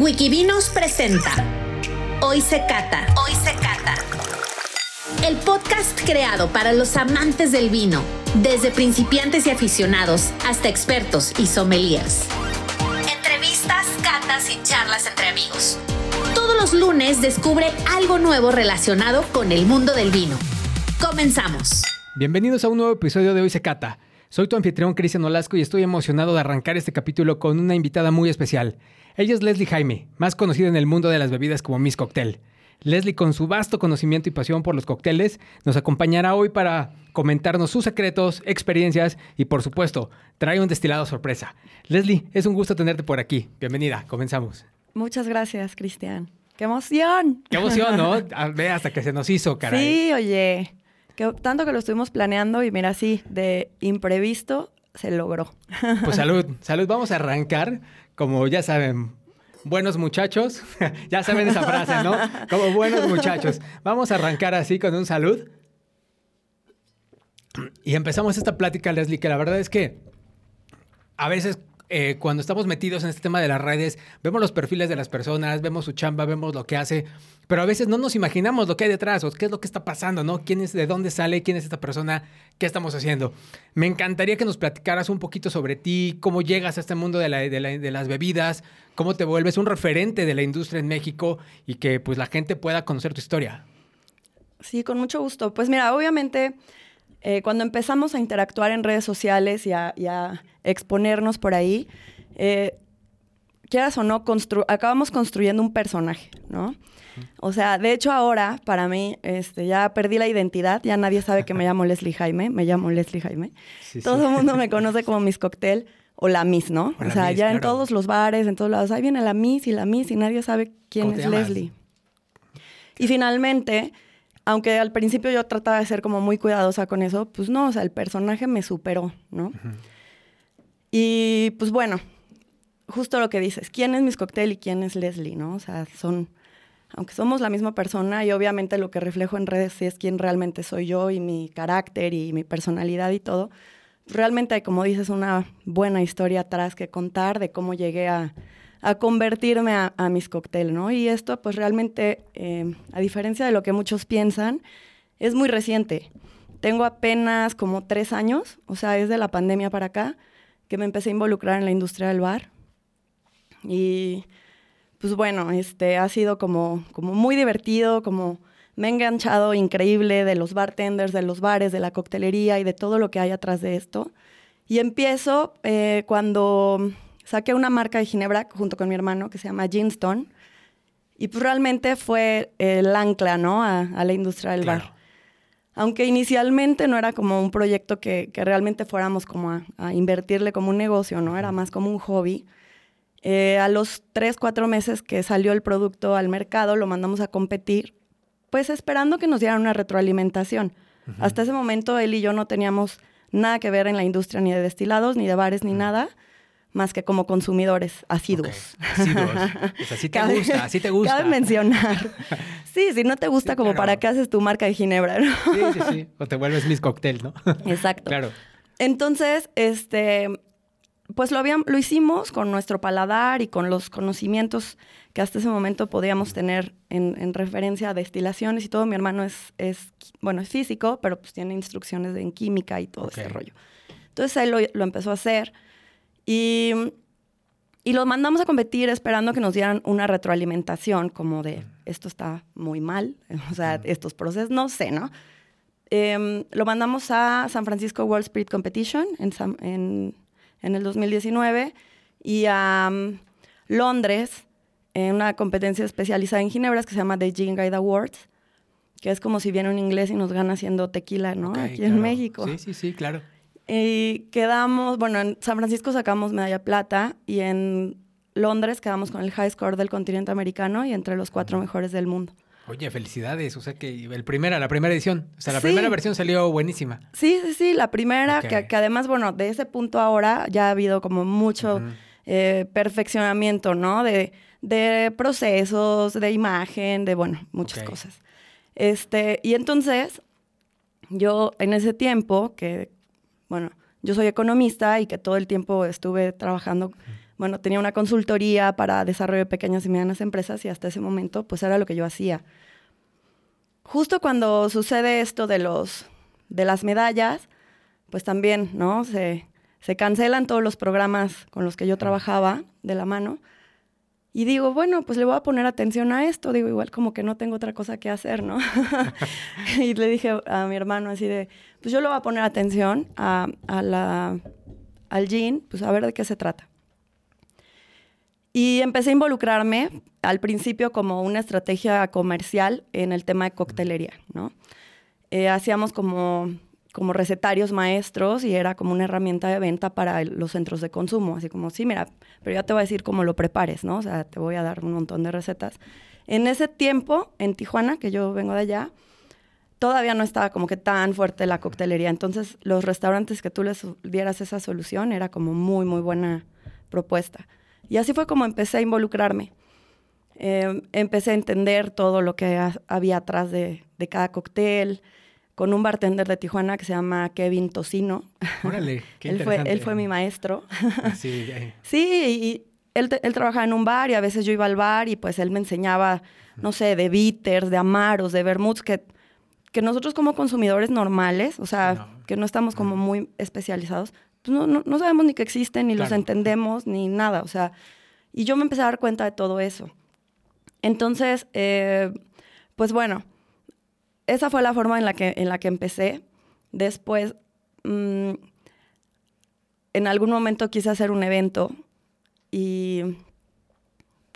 Wikivinos presenta Hoy se cata. Hoy se cata. El podcast creado para los amantes del vino, desde principiantes y aficionados hasta expertos y sommeliers. Entrevistas, catas y charlas entre amigos. Todos los lunes descubre algo nuevo relacionado con el mundo del vino. Comenzamos. Bienvenidos a un nuevo episodio de Hoy se cata. Soy tu anfitrión Cristian Olasco y estoy emocionado de arrancar este capítulo con una invitada muy especial. Ella es Leslie Jaime, más conocida en el mundo de las bebidas como Miss Cocktail. Leslie, con su vasto conocimiento y pasión por los cócteles, nos acompañará hoy para comentarnos sus secretos, experiencias y, por supuesto, trae un destilado sorpresa. Leslie, es un gusto tenerte por aquí. Bienvenida, comenzamos. Muchas gracias, Cristian. ¡Qué emoción! ¡Qué emoción, ¿no? Ve hasta que se nos hizo, caray. Sí, oye. Que, tanto que lo estuvimos planeando y mira, sí, de imprevisto se logró. Pues salud, salud. Vamos a arrancar, como ya saben, buenos muchachos. ya saben esa frase, ¿no? Como buenos muchachos. Vamos a arrancar así con un salud. Y empezamos esta plática, Leslie, que la verdad es que a veces eh, cuando estamos metidos en este tema de las redes, vemos los perfiles de las personas, vemos su chamba, vemos lo que hace, pero a veces no nos imaginamos lo que hay detrás o qué es lo que está pasando, ¿no? ¿Quién de dónde sale, quién es esta persona, qué estamos haciendo? Me encantaría que nos platicaras un poquito sobre ti, cómo llegas a este mundo de, de las bebidas, cómo te vuelves un referente de la industria en México y que pues la gente pueda conocer tu historia. Sí, con mucho gusto. Pues mira, obviamente eh, cuando empezamos a interactuar en redes sociales y a, exponernos por ahí, eh, quieras o no, acabamos construyendo un personaje, ¿no? O sea, de hecho ahora, para mí, este, ya perdí la identidad, ya nadie sabe que me llamo Leslie Jaime, me llamo Leslie Jaime. Todo el mundo me conoce como Miss Cocktail o la Miss, ¿no? O, sea, ya en todos los bares, en todos lados, ahí viene la Miss y la Miss y nadie sabe quién es Leslie. Y finalmente, aunque al principio yo trataba de ser como muy cuidadosa con eso, pues no, o sea, el personaje me superó, ¿no? Y pues bueno, justo lo que dices, ¿quién es Miss Cocktail y quién es Leslie, no? O sea, son, aunque somos la misma persona y obviamente lo que reflejo en redes es quién realmente soy yo y mi carácter y mi personalidad y todo, realmente hay, como dices, una buena historia atrás que contar de cómo llegué a, a convertirme a, mis cócteles, ¿no? Y esto, pues realmente, eh, a diferencia de lo que muchos piensan, es muy reciente. Tengo apenas como tres años, o sea, es de la pandemia para acá, que me empecé a involucrar en la industria del bar. Y pues bueno, este ha sido como, como muy divertido, como me he enganchado increíble de los bartenders, de los bares, de la coctelería y de todo lo que hay atrás de esto. Y empiezo eh, cuando saqué una marca de Ginebra junto con mi hermano que se llama Ginstone. Y pues realmente fue el ancla, ¿no? A, la industria del bar. Aunque inicialmente no era como un proyecto que, realmente fuéramos como a, invertirle como un negocio, ¿no? Era más como un hobby. Eh, a los tres, cuatro meses que salió el producto al mercado, lo mandamos a competir, pues esperando que nos dieran una retroalimentación. Hasta ese momento él y yo no teníamos nada que ver en la industria ni de destilados, ni de bares, ni nada más que como consumidores asiduos. Asiduos. así te gusta, así te gusta. Cabe mencionar. Sí, si no te gusta, como para qué haces tu marca de ginebra, ¿no? Sí, sí, sí. O te vuelves mis cóctel, ¿no? Exacto. Claro. Entonces, este, pues lo, habíamos, lo hicimos con nuestro paladar y con los conocimientos que hasta ese momento podíamos tener en, referencia a destilaciones y todo. Mi hermano es, es, bueno, es físico, pero pues tiene instrucciones en química y todo ese rollo. Entonces él lo, lo empezó a hacer y, y los mandamos a competir esperando que nos dieran una retroalimentación como de esto está muy mal, o sea, estos procesos, no sé, ¿no? Em, lo mandamos a San Francisco World Spirit Competition en, en, en el 2019 y a mm, Londres en una competencia especializada en ginebras que se llama The Gin Guide Awards, que es como si viene un inglés y nos gana haciendo tequila, ¿no? Aquí en México. Sí, sí, sí, claro. Y quedamos, bueno, en San Francisco sacamos medalla plata y en Londres quedamos con el high score del continente americano y entre los cuatro mejores del mundo. Oye, felicidades. O sea que el primera, la primera edición. O sea, la primera versión salió buenísima. Sí, sí, sí. La primera, que, además, bueno, de ese punto ahora ya ha habido como mucho eh, perfeccionamiento, ¿no? De, de, procesos, de imagen, de, bueno, muchas cosas. Este, y entonces, yo en ese tiempo, que bueno, yo soy economista y que todo el tiempo estuve trabajando bueno, tenía una consultoría para desarrollo de pequeñas y medianas empresas y hasta ese momento pues era lo que yo hacía. Justo cuando sucede esto de, los, de las medallas, pues también, ¿no? Se, se cancelan todos los programas con los que yo trabajaba de la mano. Y digo, bueno, pues le voy a poner atención a esto. Digo, igual como que no tengo otra cosa que hacer, ¿no? y le dije a mi hermano así de, pues yo le voy a poner atención a, a la, al jean, pues a ver de qué se trata. Y empecé a involucrarme al principio como una estrategia comercial en el tema de coctelería, ¿no? Eh, hacíamos como como recetarios maestros y era como una herramienta de venta para los centros de consumo. Así como, sí, mira, pero ya te voy a decir cómo lo prepares, ¿no? O sea, te voy a dar un montón de recetas. En ese tiempo, en Tijuana, que yo vengo de allá, todavía no estaba como que tan fuerte la coctelería. Entonces, los restaurantes que tú les dieras esa solución era como muy, muy buena propuesta. Y así fue como empecé a involucrarme. Eh, empecé a entender todo lo que había atrás de, de cada cóctel, con un bartender de Tijuana que se llama Kevin Tocino. Órale, qué él, fue, él fue mi maestro. Ah, sí, sí, y él, él, trabajaba en un bar y a veces yo iba al bar y pues él me enseñaba, no sé, de bitters, de amaros, de vermuts, que, que nosotros como consumidores normales, o sea, que no estamos como muy especializados, pues no, no, sabemos ni que existen, ni los entendemos, ni nada, o sea, y yo me empecé a dar cuenta de todo eso. Entonces, eh, pues bueno, esa fue la forma en la que, en la que empecé. Después, mm, en algún momento quise hacer un evento y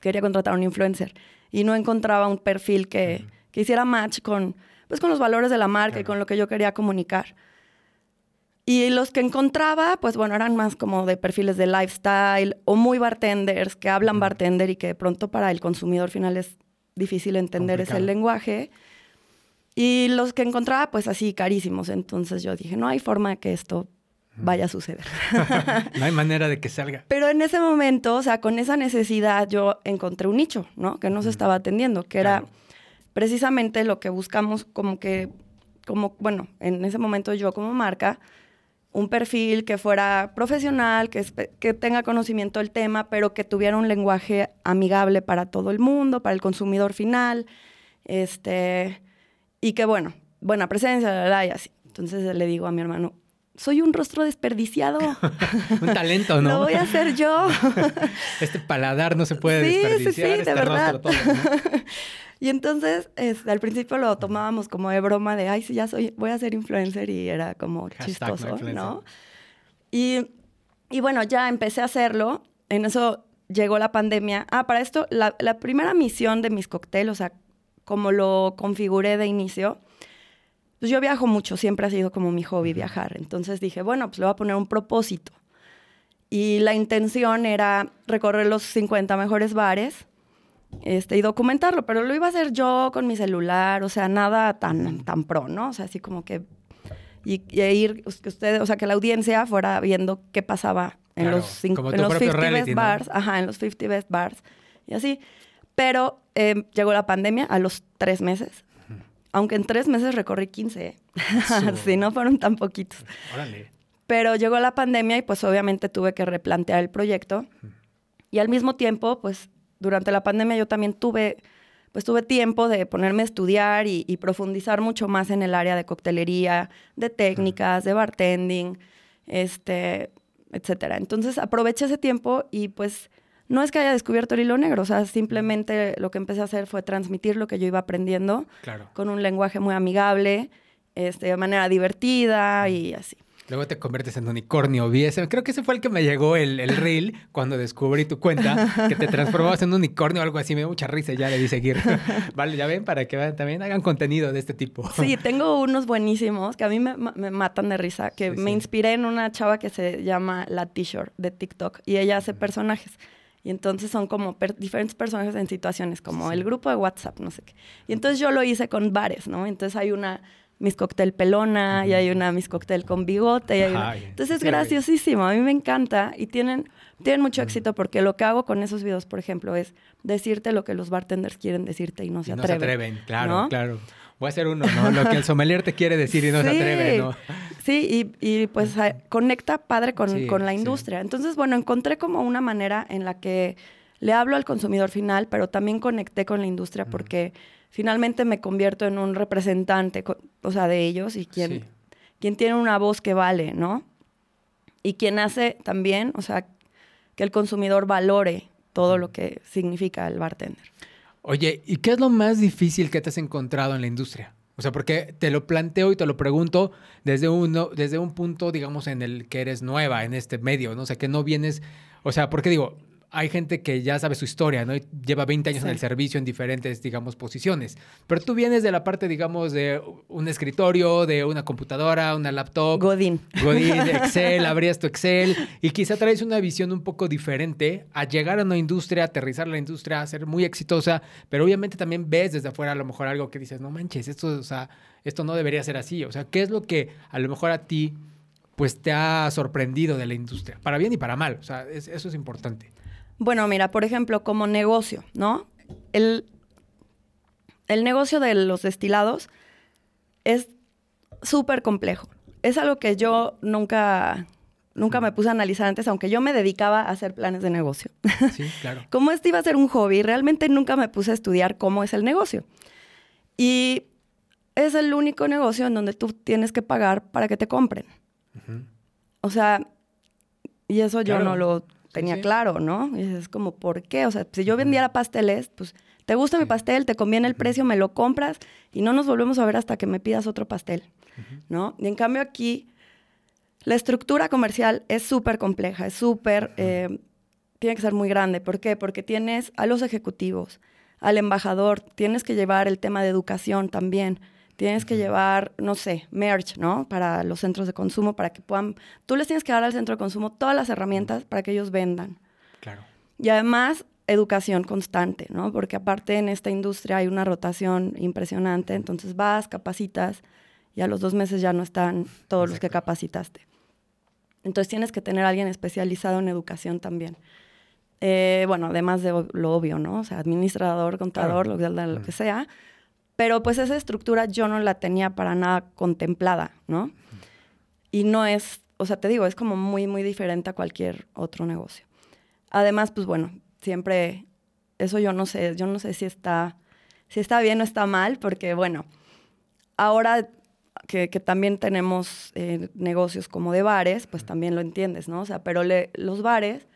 quería contratar a un influencer y no encontraba un perfil que, hiciera match con, pues, con los valores de la marca y con lo que yo quería comunicar. Y los que encontraba, pues bueno, eran más como de perfiles de lifestyle o muy bartenders que hablan bartender y que de pronto para el consumidor final es difícil entender ese lenguaje. Y los que encontraba, pues así, carísimos. Entonces yo dije, no hay forma de que esto vaya a suceder. no hay manera de que salga. Pero en ese momento, o sea, con esa necesidad, yo encontré un nicho, ¿no? Que no se estaba atendiendo, que era precisamente lo que buscamos como que, como, bueno, en ese momento yo como marca, un perfil que fuera profesional, que, que tenga conocimiento del tema, pero que tuviera un lenguaje amigable para todo el mundo, para el consumidor final, este y que bueno, buena presencia, la, la, y así. Entonces le digo a mi hermano, soy un rostro desperdiciado. un talento, ¿no? Lo voy a hacer yo. este paladar no se puede desperdiciar. Sí, sí, de este verdad. y entonces, al principio lo tomábamos como de broma de, ay, sí, ya soy, voy a ser influencer y era como chistoso, ¿no? Y, y, bueno, ya empecé a hacerlo. En eso llegó la pandemia. Ah, para esto, la, la primera misión de mis cócteles, o sea, como lo configuré de inicio, pues yo viajo mucho, siempre ha sido como mi hobby viajar. Entonces dije, bueno, pues le voy a poner un propósito. Y la intención era recorrer los 50 mejores bares este, y documentarlo, pero lo iba a hacer yo con mi celular, o sea, nada tan, tan pro, ¿no? O sea, así como que... Y, ir, pues, que ustedes, o sea, que la audiencia fuera viendo qué pasaba en los, en los 50 best bars, ajá, en los 50 best bars, y así. Pero em, llegó la pandemia a los tres meses. Aunque en tres meses recorrí 15. si no fueron tan poquitos. Órale. Pero llegó la pandemia y pues obviamente tuve que replantear el proyecto. Y al mismo tiempo, pues durante la pandemia yo también tuve, pues tuve tiempo de ponerme a estudiar y, y profundizar mucho más en el área de coctelería, de técnicas, de bartending, este, etcétera. Entonces aproveché ese tiempo y pues no es que haya descubierto el hilo negro, o sea, simplemente lo que empecé a hacer fue transmitir lo que yo iba aprendiendo con un lenguaje muy amigable, este, de manera divertida y así. Luego te conviertes en unicornio. Vi creo que ese fue el que me llegó el, el reel cuando descubrí tu cuenta, que te transformabas en un unicornio o algo así. Me dio mucha risa ya le di seguir. vale, ya ven, para que también hagan contenido de este tipo. sí, tengo unos buenísimos que a mí me, matan de risa, que me inspiré en una chava que se llama La T-shirt de TikTok y ella hace personajes. Y entonces son como diferentes personajes en situaciones, como el grupo de WhatsApp, no sé qué. Y entonces yo lo hice con bares, ¿no? Entonces hay una Miss Cocktail pelona y hay una Miss Cocktail con bigote. Y hay Entonces es graciosísimo, a mí me encanta y tienen, tienen mucho éxito porque lo que hago con esos videos, por ejemplo, es decirte lo que los bartenders quieren decirte y no se atreven. No se atreven, claro, claro. Voy a hacer uno, ¿no? Lo que el sommelier te quiere decir y no se atreve, ¿no? Sí, y, pues conecta padre con, con la industria. Entonces, bueno, encontré como una manera en la que le hablo al consumidor final, pero también conecté con la industria porque finalmente me convierto en un representante, o sea, de ellos y quien, quien tiene una voz que vale, ¿no? Y quien hace también, o sea, que el consumidor valore todo lo que significa el bartender. Oye, ¿y qué es lo más difícil que te has encontrado en la industria? O sea, porque te lo planteo y te lo pregunto desde, desde un punto, digamos, en el que eres nueva en este medio, ¿no? O sea, que no vienes, o sea, porque digo, hay gente que ya sabe su historia, ¿no? lleva 20 años en el servicio en diferentes, digamos, posiciones. Pero tú vienes de la parte, digamos, de un escritorio, de una computadora, una laptop. Godín. Godín, Excel, abrías tu Excel y quizá traes una visión un poco diferente a llegar a una industria, aterrizar la industria, a ser muy exitosa, pero obviamente también ves desde afuera a lo mejor algo que dices, no manches, esto, o sea, esto no debería ser así. O sea, ¿qué es lo que a lo mejor a ti pues te ha sorprendido de la industria? Para bien y para mal. O sea, eso es importante. Bueno, mira, por ejemplo, como negocio, ¿no? El, el negocio de los destilados es súper complejo. Es algo que yo nunca, nunca me puse a analizar antes, aunque yo me dedicaba a hacer planes de negocio. Sí, claro. como este iba a ser un hobby, realmente nunca me puse a estudiar cómo es el negocio. Y es el único negocio en donde tú tienes que pagar para que te compren. O sea, y eso yo no lo tenía claro, ¿no? Y es como, ¿por qué? O sea, si yo vendiera pasteles, pues, ¿te gusta mi pastel? ¿Te conviene el precio? ¿Me lo compras? Y no nos volvemos a ver hasta que me pidas otro pastel, ¿no? Y en cambio aquí, la estructura comercial es súper compleja, es súper, eh, tiene que ser muy grande. ¿Por qué? Porque tienes a los ejecutivos, al embajador, tienes que llevar el tema de educación también. Tienes que llevar, no sé, merch, ¿no? Para los centros de consumo, para que puedan... Tú les tienes que dar al centro de consumo todas las herramientas para que ellos vendan. Claro. Y además, educación constante, ¿no? Porque aparte en esta industria hay una rotación impresionante, entonces vas, capacitas y a los dos meses ya no están todos los que capacitaste. Entonces tienes que tener a alguien especializado en educación también. Eh, bueno, además de lo obvio, ¿no? O sea, administrador, contador, lo, lo, que sea. Pero pues esa estructura yo no la tenía para nada contemplada, ¿no? Y no es, o sea, te digo, es como muy, muy diferente a cualquier otro negocio. Además, pues bueno, siempre, eso yo no sé, yo no sé si está, si está bien o está mal, porque bueno, ahora que, también tenemos eh, negocios como de bares, pues también lo entiendes, ¿no? O sea, pero los bares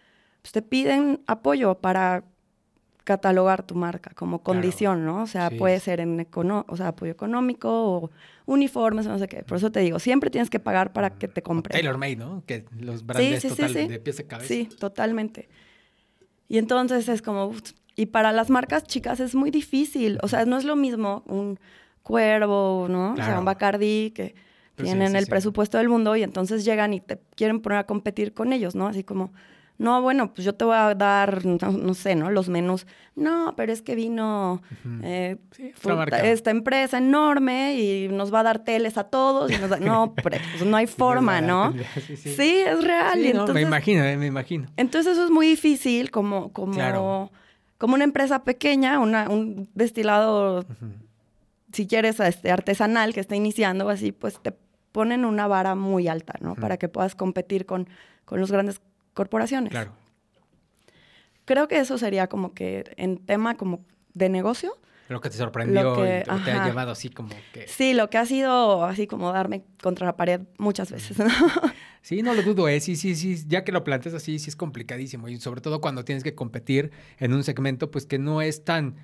pues, te piden apoyo para catalogar tu marca como condición, ¿no? O sea, puede ser en o sea, apoyo económico o uniformes, no sé qué. Por eso te digo, siempre tienes que pagar para que te compren. Taylor Made, ¿no? Que los brandes total de pies de cabeza. Sí, totalmente. Y entonces es como, y para las marcas chicas es muy difícil. O sea, no es lo mismo un cuervo, ¿no? O sea, un Bacardi que pues tienen el presupuesto del mundo y entonces llegan y te quieren poner a competir con ellos, ¿no? Así como, no, bueno, pues yo te voy a dar, no, sé, ¿no? Los menús. No, pero es que vino eh, esta empresa enorme y nos va a dar teles a todos. no, pues no hay forma, ¿no? Sí, es real. me imagino, eh, me imagino. Entonces eso es muy difícil como, como, como una empresa pequeña, una, un destilado, si quieres, este, artesanal que está iniciando así, pues te ponen una vara muy alta, ¿no? Para que puedas competir con, con los grandes corporaciones. Claro. Creo que eso sería como que en tema como de negocio. Lo que te sorprendió que, y te ha llevado así como que... Sí, lo que ha sido así como darme contra la pared muchas veces, ¿no? Sí, no lo dudo, ¿eh? Sí, sí, sí. Ya que lo planteas así, sí es complicadísimo. Y sobre todo cuando tienes que competir en un segmento, pues que no es tan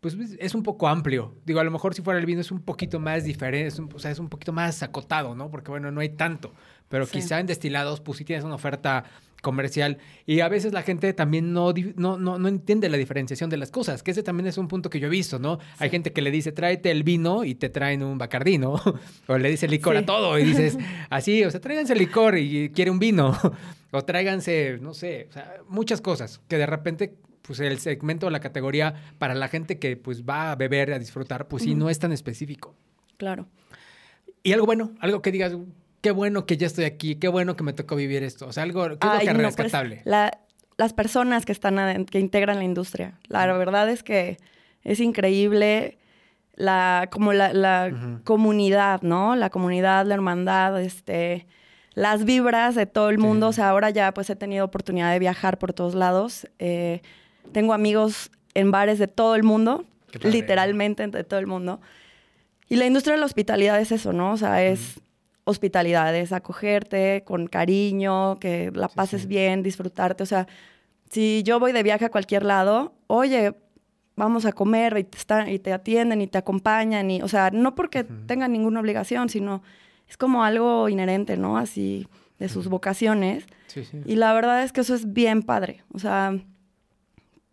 pues es un poco amplio. Digo, a lo mejor si fuera el vino es un poquito más diferente, o sea, es un poquito más acotado, ¿no? Porque bueno, no hay tanto. Pero quizá en destilados, pues sí tienes una oferta comercial. Y a veces la gente también no, no, no, entiende la diferenciación de las cosas, que ese también es un punto que yo he visto, ¿no? Hay gente que le dice, tráete el vino y te traen un bacardino, o le dice licor a todo y dices, así, o sea, tráiganse licor y quiere un vino, o tráiganse, no sé, o sea, muchas cosas que de repente pues el segmento o la categoría para la gente que pues va a beber, a disfrutar, pues sí, no es tan específico. Claro. Y algo bueno, algo que digas, qué bueno que ya estoy aquí, qué bueno que me tocó vivir esto. O sea, algo, ¿qué es lo que pues, las personas que están, que integran la industria. La verdad es que es increíble la, como la, comunidad, ¿no? La comunidad, la hermandad, este, las vibras de todo el mundo. Sí. O sea, ahora ya pues he tenido oportunidad de viajar por todos lados. Eh, tengo amigos en bares de todo el mundo, literalmente de todo el mundo. Y la industria de la hospitalidad es eso, ¿no? O sea, es hospitalidad, es acogerte con cariño, que la Sí, pases sí. bien, disfrutarte. O sea, si yo voy de viaje a cualquier lado, oye, vamos a comer y te, están, y te atienden y te acompañan. Y, o sea, no porque tengan ninguna obligación, sino es como algo inherente, ¿no? Así de sus vocaciones. Sí, sí. Y la verdad es que eso es bien padre. O sea,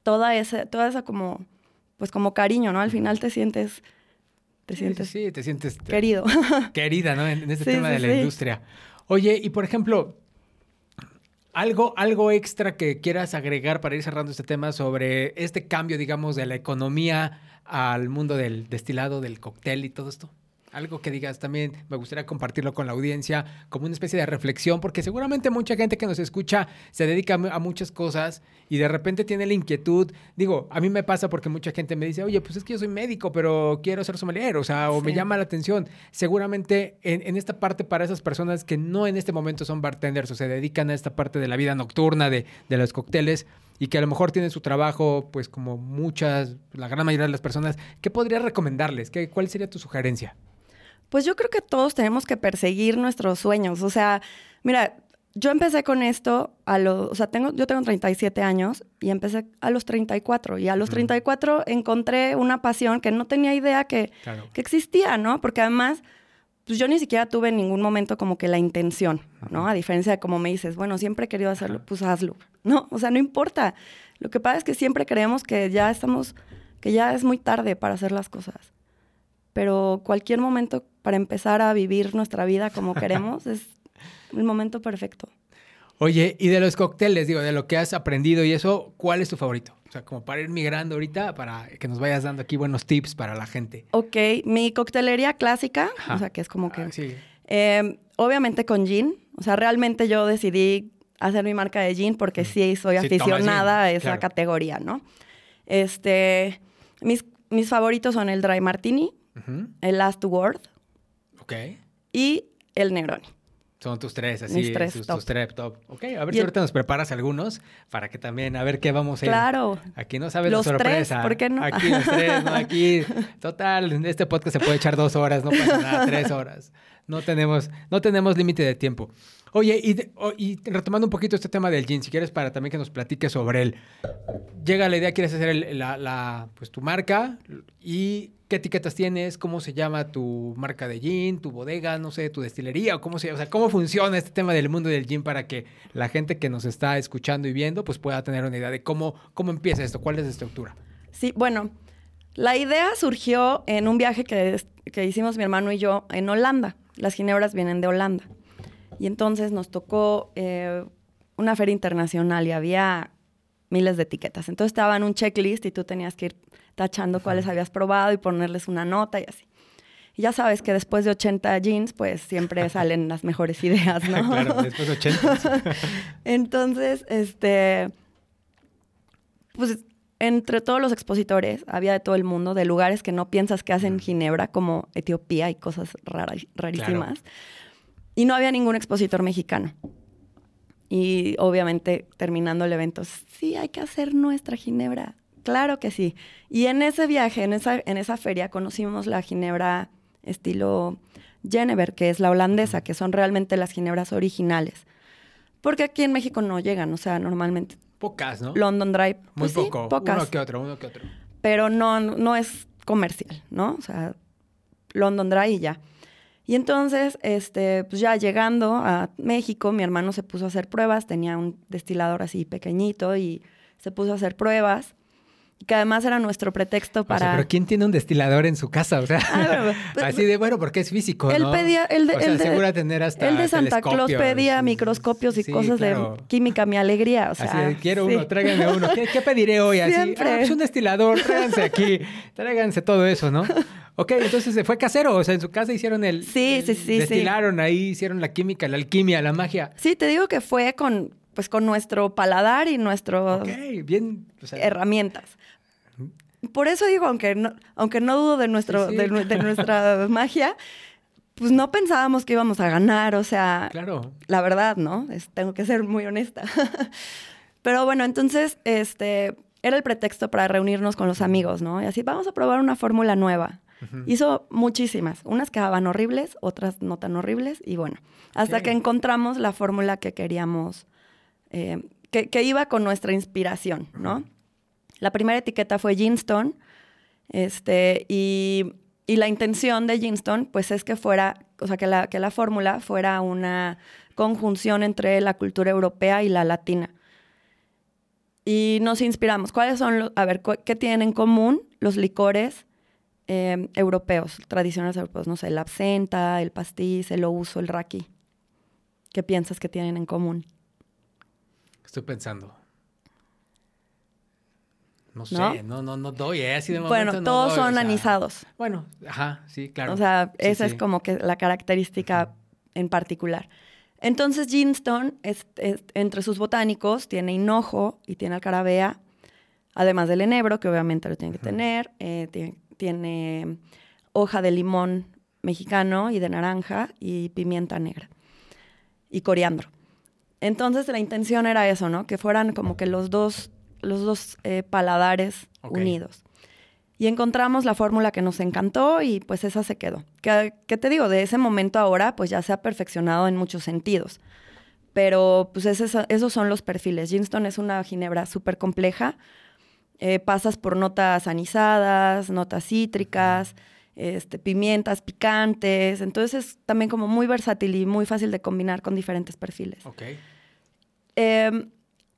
toda esa, toda esa como, pues como cariño, ¿no? Al final te sientes, te sientes sí, sí, te sientes te- querido. querida, ¿no? En, en este Sí, tema de la industria. Oye, y por ejemplo, algo, algo extra que quieras agregar para ir cerrando este tema sobre este cambio, digamos, de la economía al mundo del destilado, del cóctel y todo esto. Algo que digas también, me gustaría compartirlo con la audiencia como una especie de reflexión, porque seguramente mucha gente que nos escucha se dedica a mu- a muchas cosas y de repente tiene la inquietud. Digo, a mí me pasa porque mucha gente me dice, oye, pues es que yo soy médico, pero quiero ser sommelier, o sea, o me llama la atención. Seguramente en, en esta parte para esas personas que no en este momento son bartenders o se dedican a esta parte de la vida nocturna de, de los cócteles y que a lo mejor tienen su trabajo, pues como muchas, la gran mayoría de las personas, ¿qué podrías recomendarles? ¿Qué, ¿Cuál sería tu sugerencia? Pues yo creo que todos tenemos que perseguir nuestros sueños. O sea, mira, yo empecé con esto a los, o sea, tengo, yo tengo 37 años y empecé a los 34. Y a los Ujú. 34 encontré una pasión que no tenía idea que, Claro. que existía, ¿no? Porque además, pues yo ni siquiera tuve en ningún momento como que la intención, ¿no? A diferencia de como me dices, bueno, siempre he querido hacerlo, pues hazlo. No, o sea, no importa. Lo que pasa es que siempre creemos que ya estamos, que ya es muy tarde para hacer las cosas. Pero cualquier momento para empezar a vivir nuestra vida como queremos es el momento perfecto. Oye, y de los cócteles, digo, de lo que has aprendido y eso, ¿cuál es tu favorito? O sea, como para ir migrando ahorita, para que nos vayas dando aquí buenos tips para la gente. Ok, mi coctelería clásica, Ajá. o sea, que es como que... Ah, sí. Eh, obviamente con gin. O sea, realmente yo decidí hacer mi marca de gin porque sí soy. Sí, aficionada gin, a esa claro. categoría, ¿no? Este, mis, mis favoritos son el Dry Martini, El Last Word Ok. y el Negroni. Son tus tres, así, Mis tres tus, top. tus tres top. Ok, a ver Y si el- ahorita nos preparas algunos para que también, a ver qué vamos a ir. Claro. Aquí no sabes Los la tres, sorpresa. ¿por qué no? Aquí los tres, ¿no? Aquí, total, en este podcast se puede echar dos horas, no pasa nada, tres horas. No tenemos, no tenemos límite de tiempo. Oye, y, de- y retomando un poquito este tema del gin, si quieres para también que nos platiques sobre él. Llega la idea, quieres hacer el- la, la, pues, tu marca y qué etiquetas tienes, cómo se llama tu marca de gin, tu bodega, no sé, tu destilería o cómo se, o sea, cómo funciona este tema del mundo del gin para que la gente que nos está escuchando y viendo pues pueda tener una idea de cómo, cómo empieza esto, cuál es la estructura. Sí, bueno, la idea surgió en un viaje que, que hicimos mi hermano y yo en Holanda. Las ginebras vienen de Holanda. Y entonces nos tocó eh, una feria internacional y había miles de etiquetas. Entonces te daban un checklist y tú tenías que ir tachando cuáles habías probado y ponerles una nota y así. Y ya sabes que después de 80 jeans, pues siempre salen las mejores ideas, ¿no? claro, después de 80. Entonces, este, pues entre todos los expositores había de todo el mundo, de lugares que no piensas que hacen Ginebra, como Etiopía y cosas raras, rarísimas. Y no había ningún expositor mexicano. Y obviamente terminando el evento, sí, hay que hacer nuestra Ginebra. Claro que sí. Y en ese viaje, en esa, en esa feria, conocimos la Ginebra estilo Genever, que es la holandesa, que son realmente las Ginebras originales. Porque aquí en México no llegan, o sea, normalmente Pocas, ¿no? London Dry, Muy pues sí, poco, pocas, uno que otro, uno que otro. pero no, no es comercial, ¿no? O sea, London Dry y ya. Y entonces, este, pues ya llegando a México, mi hermano se puso a hacer pruebas, tenía un destilador así pequeñito y se puso a hacer pruebas, que además era nuestro pretexto O sea, para... pero ¿quién tiene un destilador en su casa? O sea, Ah, bueno, pues, así de bueno, porque es físico, Él ¿no? pedía, el de, o sea, el de- tener hasta el de Santa Claus pedía microscopios y Sí, cosas claro. de química, mi alegría, o sea... Así de, quiero sí. uno, tráiganme uno. ¿Qué, qué pediré hoy? Así, Siempre. ah, pues un destilador, tráiganse aquí, tráiganse todo eso, ¿no? Ok, entonces se fue casero, o sea, en su casa hicieron el... Sí, sí, sí, sí. Destilaron ahí, hicieron la química, la alquimia, la magia. Sí, te digo que fue con, pues, con nuestro paladar y nuestras Ok, bien. o sea, herramientas. Por eso digo, aunque no, aunque no dudo de, nuestro, Sí, sí. de, de nuestra magia, pues no pensábamos que íbamos a ganar, o sea, Claro. la verdad, ¿no? Es- tengo que ser muy honesta. Pero bueno, entonces, este, era el pretexto para reunirnos con los amigos, ¿no? Y así, vamos a probar una fórmula nueva. Hizo muchísimas. Unas quedaban horribles, otras no tan horribles. Y bueno, hasta que encontramos la fórmula que queríamos, eh, que, que iba con nuestra inspiración, ¿no? La primera etiqueta fue Ginston. Este, y, y la intención de Ginston, pues es que fuera, o sea, que la, que la fórmula fuera una conjunción entre la cultura europea y la latina. Y nos inspiramos. ¿Cuáles son los, a ver, qué tienen en común los licores eh, europeos, tradicionales europeos? No sé, el absenta, el pastiz, el ouzo, el raki. ¿Qué piensas que tienen en común? Estoy pensando. No ¿No? sé, no, no, no doy, ¿eh? Así de Bueno, no todos doy, o son sea, anisados. Bueno, ajá, sí, claro. O sea, Sí, esa sí. es como que la característica en particular. Entonces, Ginston, es- es- entre sus botánicos, tiene hinojo y tiene alcarabea, además del enebro, que obviamente lo tiene que tener. eh, tiene, tiene hoja de limón mexicano y de naranja y pimienta negra y coriandro. Entonces, la intención era eso, ¿no? Que fueran como que los dos, los dos eh, paladares unidos. Y encontramos la fórmula que nos encantó y pues esa se quedó. ¿Qué, qué te digo? De ese momento ahora pues ya se ha perfeccionado en muchos sentidos. Pero pues ese- esos son los perfiles. Ginston es una ginebra súper compleja. Eh, pasas por notas anisadas, notas cítricas, este, pimientas picantes. Entonces es también como muy versátil y muy fácil de combinar con diferentes perfiles. Ok. Eh,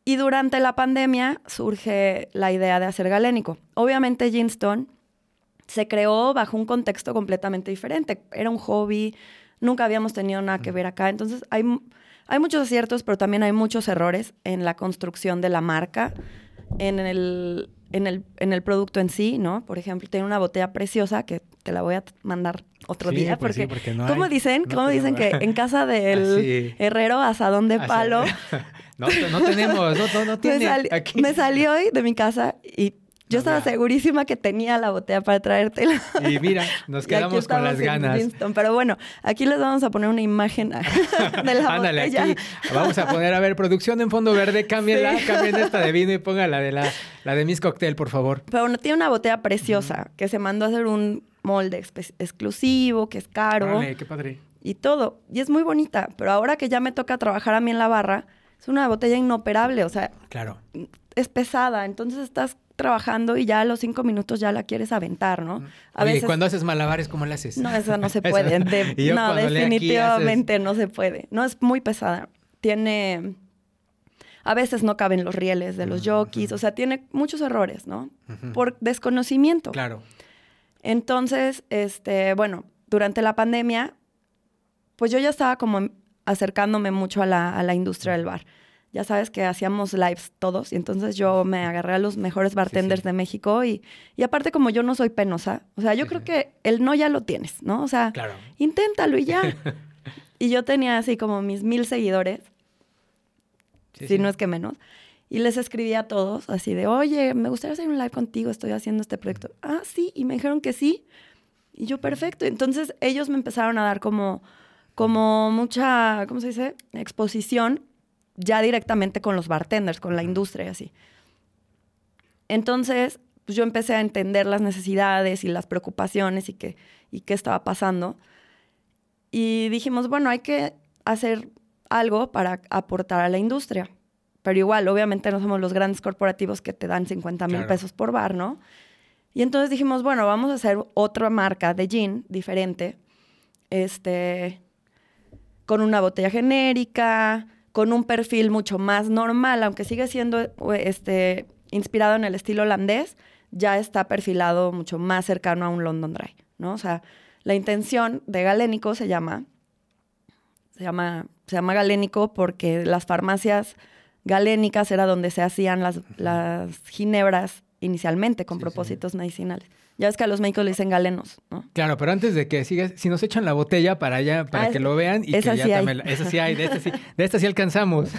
y durante la pandemia surge la idea de hacer galénico. Obviamente Ginston se creó bajo un contexto completamente diferente. Era un hobby, nunca habíamos tenido nada que ver acá. Entonces hay, hay muchos aciertos, pero también hay muchos errores en la construcción de la marca, en el, en el, en el producto en sí, ¿no? Por ejemplo, tiene una botella preciosa que te la voy a mandar otro Sí, día. pues sí, porque, porque no ¿cómo hay, dicen? no ¿Cómo dicen que en casa del Así. herrero asadón de Así- palo? no, no tenemos, no, no, no me, tiene. sali- aquí. me salí hoy de mi casa y yo estaba segurísima que tenía la botella para traértela. Y mira, nos quedamos con las ganas. Winston. Pero bueno, aquí les vamos a poner una imagen de la Ándale, botella. aquí vamos a poner, a ver, producción en fondo verde, cámbienla, Sí. cambien esta de vino y ponga la de la, la de Miss Cocktail, por favor. Pero bueno, tiene una botella preciosa que se mandó a hacer un molde exclusivo, que es caro qué padre. y todo. Y es muy bonita. Pero ahora que ya me toca trabajar a mí en la barra, es una botella inoperable. O sea, Claro. es pesada. Entonces estás trabajando y ya a los cinco minutos ya la quieres aventar, ¿no? A Oye, veces cuando haces malabares, ¿cómo le haces? No, eso no se puede. De- Y yo no, definitivamente no se puede. No, es muy pesada. Tiene... A veces no caben los rieles de los jockeys. O sea, tiene muchos errores, ¿no? Por desconocimiento. Claro. Entonces, este, bueno, durante la pandemia, pues yo ya estaba como acercándome mucho a la, a la industria del bar. Ya sabes que hacíamos lives todos y entonces yo me agarré a los mejores bartenders sí. de México y, y aparte como yo no soy penosa, o sea, yo Sí, creo sí. que el no ya lo tienes, ¿no? O sea, Claro. inténtalo y ya. y yo tenía así como mis mil seguidores, Sí, si sí. no es que menos. Y les escribí a todos así de, oye, me gustaría hacer un live contigo, estoy haciendo este proyecto. Ah, sí, y me dijeron que sí. Y yo, perfecto. Entonces ellos me empezaron a dar como, como mucha, ¿cómo se dice? Exposición ya directamente con los bartenders, con la industria y así. Entonces, pues yo empecé a entender las necesidades y las preocupaciones y qué, y qué estaba pasando. Y dijimos, bueno, hay que hacer algo para aportar a la industria. Pero igual, obviamente no somos los grandes corporativos que te dan 50 mil Claro. pesos por bar, ¿no? Y entonces dijimos, bueno, vamos a hacer otra marca de gin diferente, este, con una botella genérica, con un perfil mucho más normal, aunque sigue siendo eh, este, inspirado en el estilo holandés, ya está perfilado mucho más cercano a un London Dry, ¿no? O sea, la intención de Galénico se llama, se llama, se llama Galénico porque las farmacias galénicas era donde se hacían las, las ginebras inicialmente con Sí, sí. propósitos medicinales. Ya ves que a los médicos le dicen galenos, ¿no? Claro, pero antes de que sigas, si nos echan la botella para allá, para Ah, que lo vean y esa que ya sí también, esa sí hay, de esta sí, de esta sí alcanzamos,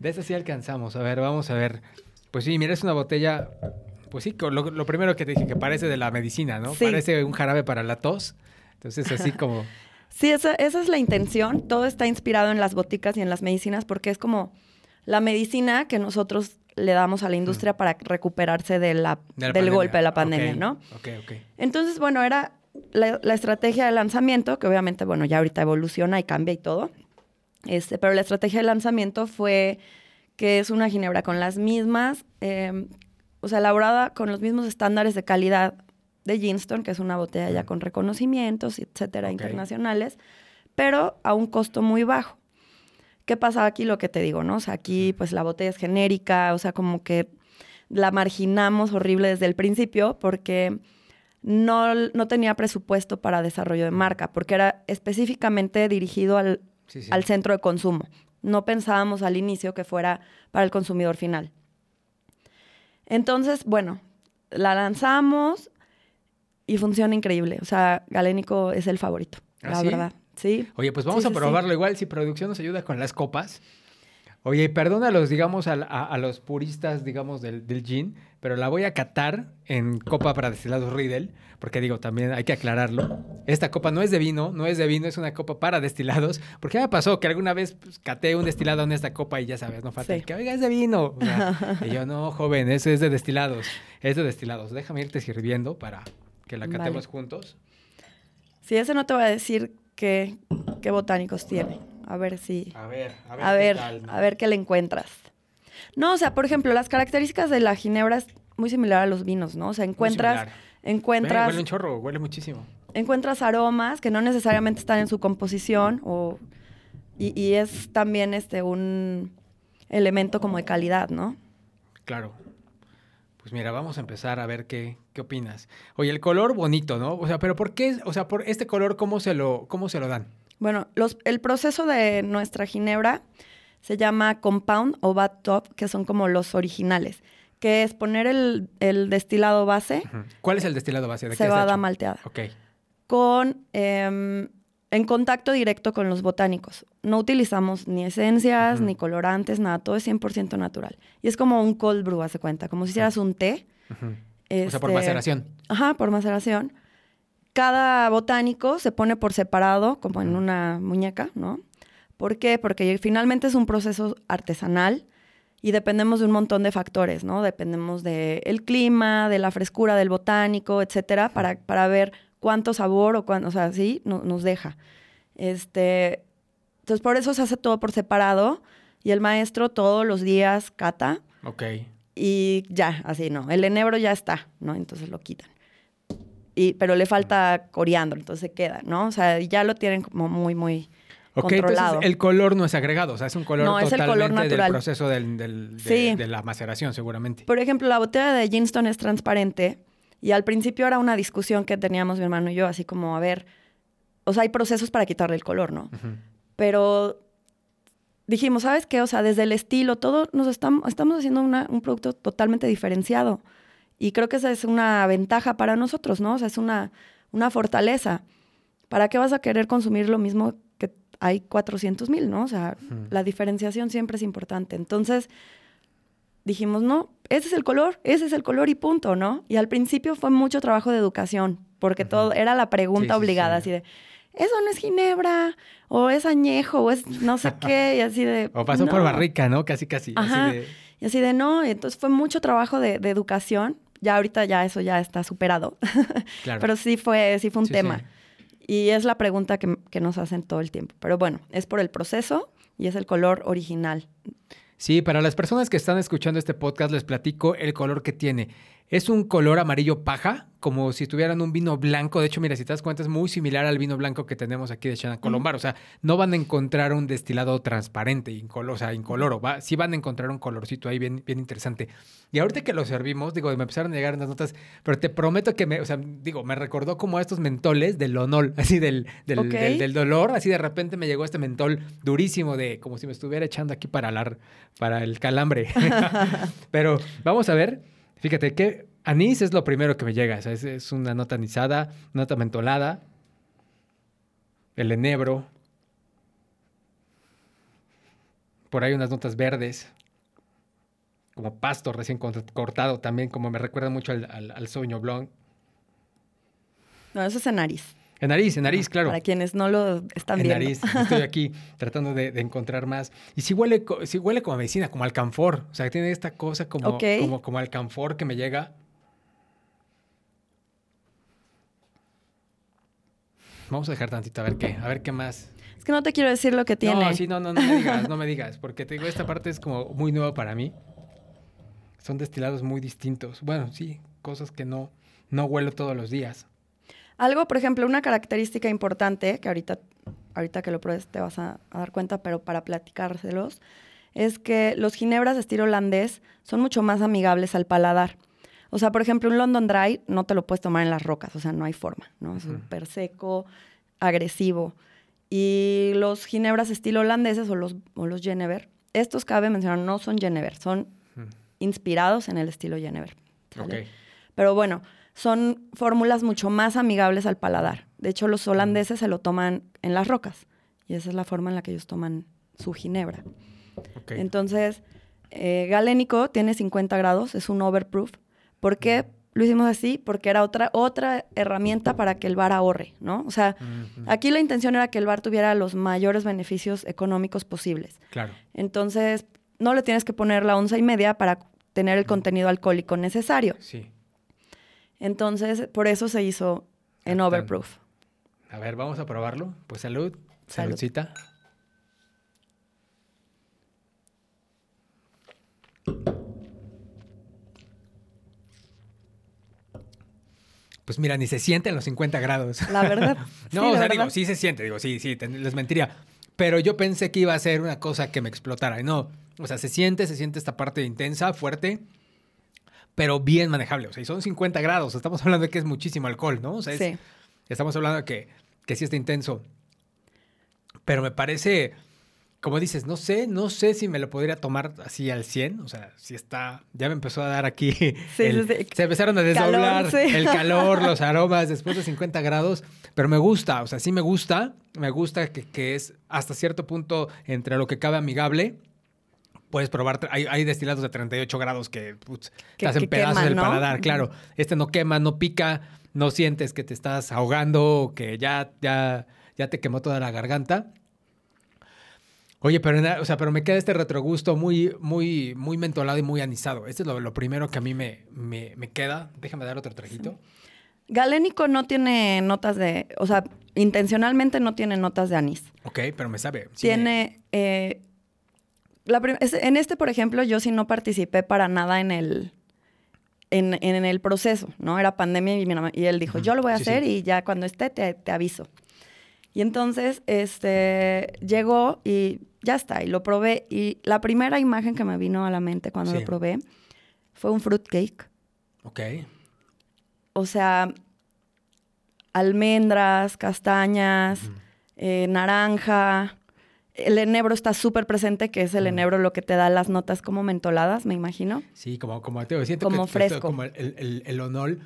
de esta sí alcanzamos. A ver, vamos a ver. Pues sí, mira, es una botella Pues sí, lo, lo primero que te dije, que parece de la medicina, ¿no? Sí. Parece un jarabe para la tos. Entonces, así como... Sí, esa, esa es la intención. Todo está inspirado en las boticas y en las medicinas porque es como la medicina que nosotros le damos a la industria para recuperarse de la, de la del pandemia. golpe de la pandemia, ¿no? Ok, ok. Entonces, bueno, era la, la estrategia de lanzamiento, que obviamente, bueno, ya ahorita evoluciona y cambia y todo. Este, pero la estrategia de lanzamiento fue que es una ginebra con las mismas, eh, o sea, elaborada con los mismos estándares de calidad de Ginston, que es una botella ya con reconocimientos, etcétera, internacionales, pero a un costo muy bajo. ¿Qué pasa aquí? Lo que te digo, ¿no? O sea, aquí pues la botella es genérica, o sea, como que la marginamos horrible desde el principio porque no, no tenía presupuesto para desarrollo de marca, porque era específicamente dirigido al, Sí, sí. al centro de consumo. No pensábamos al inicio que fuera para el consumidor final. Entonces, bueno, la lanzamos y funciona increíble. O sea, Galénico es el favorito, ¿Ah, la sí? verdad. Sí. Oye, pues vamos Sí, a sí. probarlo igual si producción nos ayuda con las copas. Oye, perdona a los, digamos, a, a- a los puristas, digamos, del, del gin, pero la voy a catar en copa para destilados Riedel, porque digo, también hay que aclararlo. Esta copa no es de vino, no es de vino, es una copa para destilados, porque ya me pasó que alguna vez pues, caté un destilado en esta copa y ya sabes, no falta Sí. que, oiga, es de vino. O sea, y yo, no, joven, eso es de destilados, es de destilados. Déjame irte sirviendo para que la Vale. catemos juntos. Sí, ese no te voy a decir qué, qué botánicos tiene. A ver si... A ver, a ver. A qué ver, tal, ¿no? a ver qué le encuentras. No, o sea, por ejemplo, las características de la ginebra es muy similar a los vinos, ¿no? O sea, encuentras, encuentras, huele un chorro, huele muchísimo. encuentras aromas que no necesariamente están en su composición o, y, y es también este un elemento como de calidad, ¿no? Claro. Pues mira, vamos a empezar a ver qué, qué opinas. Oye, el color bonito, ¿no? O sea, pero ¿por qué? O sea, por este color, ¿cómo se lo, cómo se lo dan? Bueno, los, el proceso de nuestra ginebra se llama compound o top, que son como los originales, que es poner el, el destilado base. ¿Cuál es el destilado base? ¿De qué cebada malteada. Ok. con em, en contacto directo con los botánicos. No utilizamos ni esencias, ni colorantes, nada, todo es 100% natural. Y es como un cold brew, hace cuenta, como si hicieras un té. O sea, por este, maceración. Ajá, por maceración. Cada botánico se pone por separado, como en una muñeca, ¿no? ¿Por qué? Porque finalmente es un proceso artesanal y dependemos de un montón de factores, ¿no? Dependemos del clima, de la frescura del botánico, etcétera, para, para ver cuánto sabor o cuánto, o sea, sí, no- nos deja. Este, entonces, por eso se hace todo por separado y el maestro todos los días cata Ok. y ya, así no. El enebro ya está, ¿no? Entonces lo quitan. Y, pero le falta coriandro, entonces se queda, ¿no? O sea, ya lo tienen como muy, muy controlado. entonces el color no es agregado, o sea, es un color No, es el totalmente color natural. del proceso del, del- de, Sí. de la maceración, seguramente. Por ejemplo, la botella de Ginston es transparente y al principio era una discusión que teníamos mi hermano y yo, así como, a ver, o sea, hay procesos para quitarle el color, ¿no? Pero dijimos, ¿sabes qué? O sea, desde el estilo, todo nos estamos, estamos haciendo una- un producto totalmente diferenciado. Y creo que esa es una ventaja para nosotros, ¿no? O sea, es una, una fortaleza. ¿Para qué vas a querer consumir lo mismo que hay 400 mil, ¿no? O sea, la diferenciación siempre es importante. Entonces, dijimos, no, ese es el color, ese es el color y punto, ¿no? Y al principio fue mucho trabajo de educación, porque todo era la pregunta Sí, obligada, sí. así de, eso no es ginebra, o es añejo, o es no sé qué, y así de... O pasó por barrica, ¿no? Casi, casi. Ajá. Así de, Y así de, no, entonces fue mucho trabajo de, de educación. Ya ahorita ya eso ya está superado, claro. pero sí fue, sí fue un tema. sí. Y es la pregunta que, que nos hacen todo el tiempo. Pero bueno, es por el proceso y es el color original. Sí, para las personas que están escuchando este podcast les platico el color que tiene. Es un color amarillo paja, como si tuvieran un vino blanco. De hecho, mira, si te das cuenta, es muy similar al vino blanco que tenemos aquí de Chenin Colombar. O sea, no van a encontrar un destilado transparente, incoloro, o sea, incoloro. Va, sí van a encontrar un colorcito ahí bien, bien interesante. Y ahorita que lo servimos, digo, me empezaron a llegar unas notas, pero te prometo que me, o sea, digo, me recordó como a estos mentoles del lonol, así del, del, del- del dolor. Así de repente me llegó este mentol durísimo de como si me estuviera echando aquí para, la, para el calambre. pero vamos a ver. Fíjate que anís es lo primero que me llega. es, una nota anisada, nota mentolada. El enebro. Por ahí unas notas verdes. como pasto recién cortado también, como me recuerda mucho al, al, Blanc. No, eso es en nariz. En nariz, en nariz, claro. Para quienes no lo están viendo. En nariz. Estoy aquí tratando de, encontrar más. Y si huele, si huele como medicina, como alcanfor. O sea, tiene esta cosa como, como, como alcanfor que me llega. Vamos a dejar tantito a ver qué, a ver qué más. Es que no te quiero decir lo que tiene. No, sí, no, no, no me digas, no me digas, porque te digo, esta parte es como muy nueva para mí. Son destilados muy distintos. Bueno, sí, cosas que no, no huelo todos los días. Algo, por ejemplo, una característica importante, que ahorita, ahorita que lo pruebes te vas a, dar cuenta, pero para platicárselos, es que los ginebras de estilo holandés son mucho más amigables al paladar. O sea, por ejemplo, un London Dry no te lo puedes tomar en las rocas, o sea, no hay forma, ¿no? Es súper seco, agresivo. Y los ginebras estilo holandeses o los, o los Genever, estos cabe mencionar, no son Genever, son inspirados en el estilo Genever. Pero bueno, son fórmulas mucho más amigables al paladar. De hecho, los holandeses se lo toman en las rocas y esa es la forma en la que ellos toman su ginebra. Entonces, eh, galénico tiene 50 grados, es un overproof. ¿Por qué? Lo hicimos así porque era otra, otra herramienta para que el bar ahorre, ¿no? O sea, aquí la intención era que el bar tuviera los mayores beneficios económicos posibles. Claro. Entonces, no le tienes que poner la onza y media para tener el contenido alcohólico necesario. Sí. Entonces, por eso se hizo en Overproof. A ver, vamos a probarlo. Pues salud. Saludcita. Pues mira, ni se siente en los 50 grados. La verdad. no, o sea, digo, sí se siente, digo, sí, sí, les mentiría. Pero yo pensé que iba a ser una cosa que me explotara. Y no, o sea, se siente, se siente esta parte intensa, fuerte, pero bien manejable. O sea, y son 50 grados. Estamos hablando de que es muchísimo alcohol, ¿no? O sea, sí. estamos hablando de que, que sí está intenso. Pero me parece como dices, no sé, no sé si me lo podría tomar así al 100, o sea, si está, ya me empezó a dar aquí, sí, se empezaron a desdoblar el calor, los aromas después de 50 grados, pero me gusta, o sea, sí me gusta, me gusta que, es hasta cierto punto entre lo que cabe amigable. Puedes probar, hay, destilados de 38 grados que, te hacen pedazos del paladar, claro. Este no quema, no pica, no sientes que te estás ahogando, que ya, ya, ya te quemó toda la garganta. Oye, pero, o sea, pero me queda este retrogusto muy, muy, muy mentolado y muy anisado. Este es lo, primero que a mí me, me, queda. Déjame dar otro trajito. Galénico no tiene notas de, o sea, intencionalmente no tiene notas de anís. Ok, pero me sabe. tiene, eh, en este, por ejemplo, yo sí no participé para nada en el, en, el proceso, ¿no? Era pandemia y, y él dijo, yo lo voy a hacer y ya cuando esté te, te aviso. Y entonces, este, llegó y ya está, y lo probé. Y la primera imagen que me vino a la mente cuando lo probé fue un fruitcake. Ok. O sea, almendras, castañas, eh, naranja. El enebro está súper presente, que es el enebro lo que te da las notas como mentoladas, me imagino. Sí, como, como te siento como fresco. como el, el, el onol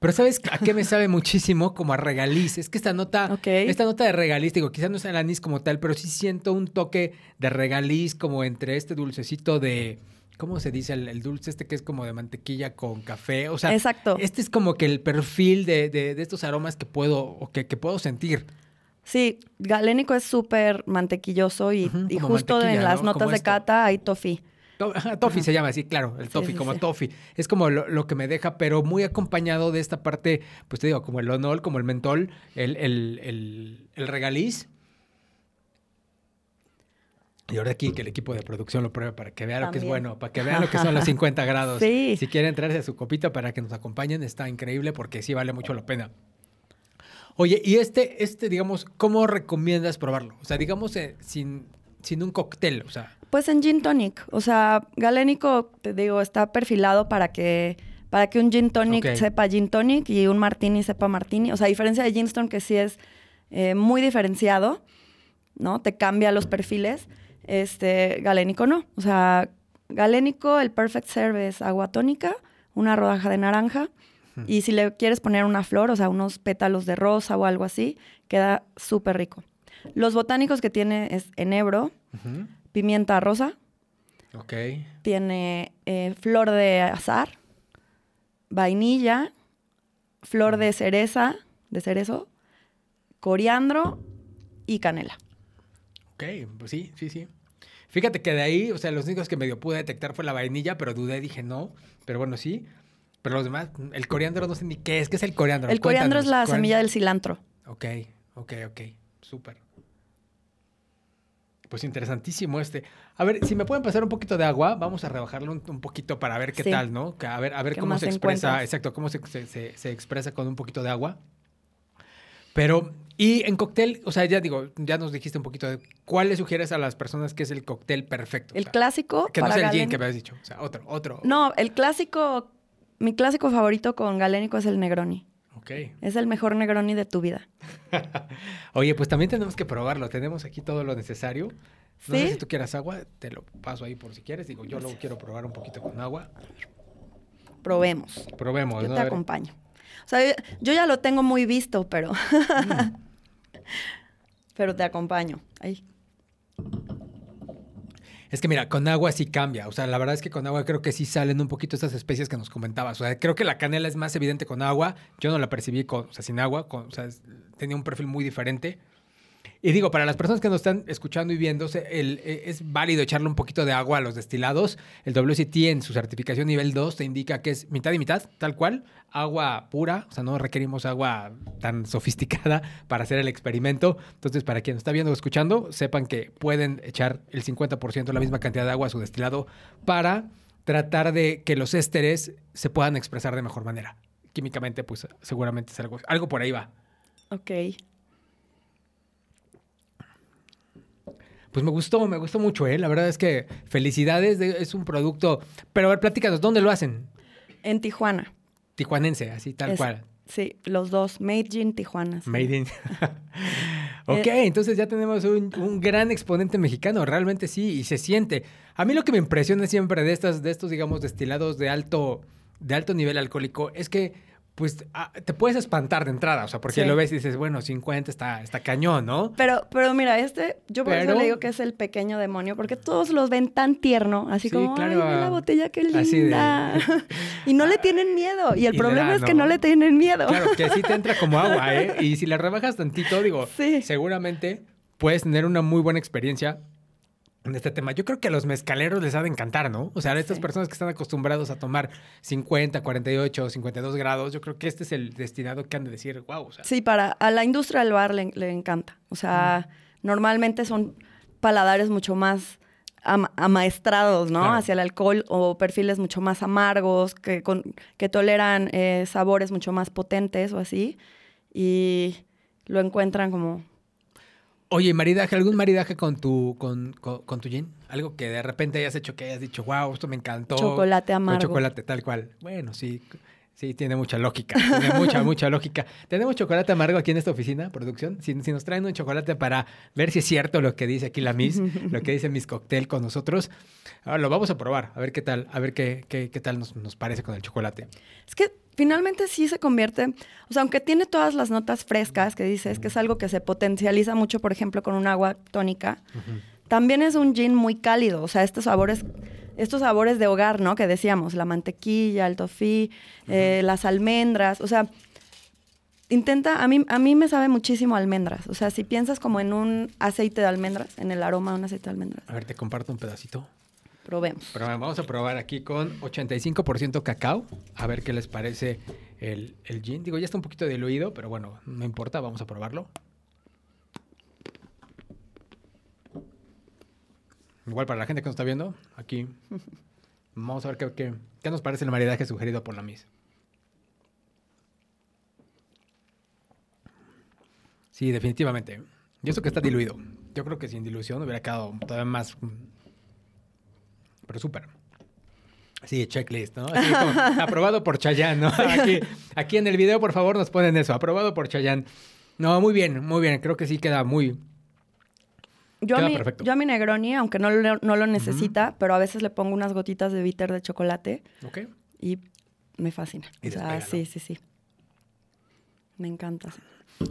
pero ¿sabes a qué me sabe muchísimo? Como a regaliz. Es que esta nota, esta nota de regaliz, digo, quizás no es el anís como tal, pero sí siento un toque de regaliz como entre este dulcecito de... ¿Cómo se dice? El, dulce este que es como de mantequilla con café. O sea, Exacto. este es como que el perfil de, de, estos aromas que puedo, o que, que puedo sentir. Sí, galénico es súper mantequilloso y, justo en las notas de cata hay toffee. Toffee se llama así, claro, el toffee, como toffee. Es como lo, que me deja, pero muy acompañado de esta parte, pues te digo, como el onol, como el mentol, el, el, el, regaliz. Y ahora aquí que el equipo de producción lo pruebe para que vean lo que es bueno, para que vean lo que son los 50 grados. Sí. Si quieren entrarse a su copita para que nos acompañen, está increíble porque sí vale mucho la pena. Oye, y este, este, digamos, ¿cómo recomiendas probarlo? O sea, digamos, eh, sin, sin un cóctel, o sea. Pues en gin tonic. O sea, galénico, te digo, está perfilado para que, para que un gin tonic sepa gin tonic y un martini sepa martini. O sea, a diferencia de Ginston, que sí es eh, muy diferenciado, ¿no? Te cambia los perfiles. Este, galénico no. O sea, galénico, el perfect serve es agua tónica, una rodaja de naranja. Y si le quieres poner una flor, o sea, unos pétalos de rosa o algo así, queda súper rico. Los botánicos que tiene es enebro, pimienta rosa, Ok. Tiene eh, flor de azar, vainilla, flor de cereza, de cerezo, coriandro y canela. Ok, pues sí, sí, sí. Fíjate que de ahí, o sea, los únicos que medio pude detectar fue la vainilla, pero dudé, dije no. Pero bueno, sí. Pero los demás, el coriandro no sé ni qué es. ¿Qué es el coriandro? El coriandro es la semilla del cilantro. Ok, ok, ok. Súper. Pues interesantísimo este. A ver, si me pueden pasar un poquito de agua, vamos a rebajarlo un, un poquito para ver qué Sí. tal, ¿no? A ver, a ver ¿Qué cómo se expresa, encuentras? exacto, cómo se, se- se- se expresa con un poquito de agua. Pero, y en cóctel, o sea, ya digo, ya nos dijiste un poquito de cuál le sugieres a las personas que es el cóctel perfecto. O El sea, clásico Que no para sea el gin que me habías dicho. O sea, otro, otro. No, el clásico, mi clásico favorito con galénico es el Negroni. Ok. Es el mejor Negroni de tu vida. Oye, pues también tenemos que probarlo. Tenemos aquí todo lo necesario. No sé si tú quieras agua, te lo paso ahí por si quieres. Digo, yo luego quiero probar un poquito con agua. Probemos. Probemos, Yo ¿no? te acompaño. O sea, yo, yo ya lo tengo muy visto, pero. Mm. pero te acompaño. Ahí. Es que mira, con agua sí cambia. O sea, la verdad es que con agua creo que sí salen un poquito estas especies que nos comentabas. O sea, creo que la canela es más evidente con agua. Yo no la percibí con, o sea, sin agua. con- o sea, tenía un perfil muy diferente. Y digo, para las personas que nos están escuchando y viendo, eh, es válido echarle un poquito de agua a los destilados. El WCT en su certificación nivel 2 te indica que es mitad y mitad, tal cual. Agua pura, o sea, no requerimos agua tan sofisticada para hacer el experimento. Entonces, para quien está viendo o escuchando, sepan que pueden echar el 50%, la misma cantidad de agua a su destilado para tratar de que los ésteres se puedan expresar de mejor manera. Químicamente, pues seguramente es algo, algo por ahí va. Ok. Pues me gustó, me gustó mucho, ¿eh? La verdad es que felicidades, de- es un producto... Pero a ver, platícanos, ¿dónde lo hacen? En Tijuana. Tijuanense, así tal Es- cual. Sí, los dos. Made in Tijuana. sí. Made in. ok, Eh, entonces ya tenemos un, un gran exponente mexicano, realmente sí, y se siente. A mí lo que me impresiona siempre de estas, de estos, digamos, destilados de alto, de alto nivel alcohólico es que, pues, ah, te puedes espantar de entrada, o sea, porque Sí. lo ves y dices, bueno, 50 está, está cañón, ¿no? Pero, pero mira, este, yo por Pero- eso le digo que es el pequeño demonio, porque todos los ven tan tierno, así Sí, como, claro, ay, ve la botella, qué así de- linda. y no le tienen miedo. Y el Y problema es que ¿no? no le tienen miedo. Claro, que sí te entra como agua, ¿eh? Y si le rebajas tantito, digo, Sí. seguramente puedes tener una muy buena experiencia en este tema. Yo creo que a los mezcaleros les ha de encantar, ¿no? O sea, a estas Sí. personas que están acostumbrados a tomar 50, 48, 52 grados, yo creo que este es el destinado que han de decir, wow, o sea, Sí, para a la industria del bar le, le encanta. O sea, normalmente son paladares mucho más ama- amaestrados, ¿no? Claro. Hacia el alcohol o perfiles mucho más amargos, que, con- que toleran eh, sabores mucho más potentes o así. Y lo encuentran como... Oye, maridaje, ¿algún maridaje con tu, con, con, con tu gin? Algo que de repente hayas hecho que hayas dicho, wow, esto me encantó. Chocolate Con amargo. chocolate, tal cual. Bueno, sí, sí, tiene mucha lógica. Tiene mucha, mucha lógica. Tenemos chocolate amargo aquí en esta oficina, producción. Si, si nos traen un chocolate para ver si es cierto lo que dice aquí la Miss, lo que dice Miss Cocktail con nosotros, ah, lo vamos a probar, a ver qué tal, a ver qué, qué, qué tal nos, nos parece con el chocolate. Es que finalmente sí se convierte, o sea, aunque tiene todas las notas frescas que dices, que es algo que se potencializa mucho, por ejemplo, con un agua tónica, también es un gin muy cálido, o sea, estos sabores, estos sabores de hogar, ¿no? Que decíamos, la mantequilla, el toffee, eh, las almendras, o sea, intenta, a mí, a mí me sabe muchísimo a almendras, o sea, si piensas como en un aceite de almendras, en el aroma de un aceite de almendras, A ver, te comparto un pedacito. probemos. Pero vamos a probar aquí con 85% cacao. A ver qué les parece el, el gin. Digo, ya está un poquito diluido, pero bueno, no importa, vamos a probarlo. Igual para la gente que nos está viendo, aquí. Vamos a ver qué, qué- qué nos parece el maridaje sugerido por la Miss. Sí, definitivamente. Y eso que está diluido. Yo creo que sin dilución hubiera quedado todavía más mm, pero súper. Sí, checklist, ¿no? Así como, aprobado por Chayán, ¿no? Aquí, aquí en el video, por favor, nos ponen eso. Aprobado por Chayán. No, muy bien, muy bien. Creo que sí queda muy... Yo a, mi, perfecto. yo a mi Negroni, aunque no lo, no lo necesita, pero a veces le pongo unas gotitas de bitter de chocolate ¿Ok? y me fascina. Y o sea, despega, ¿no? sí, sí, sí. Me encanta.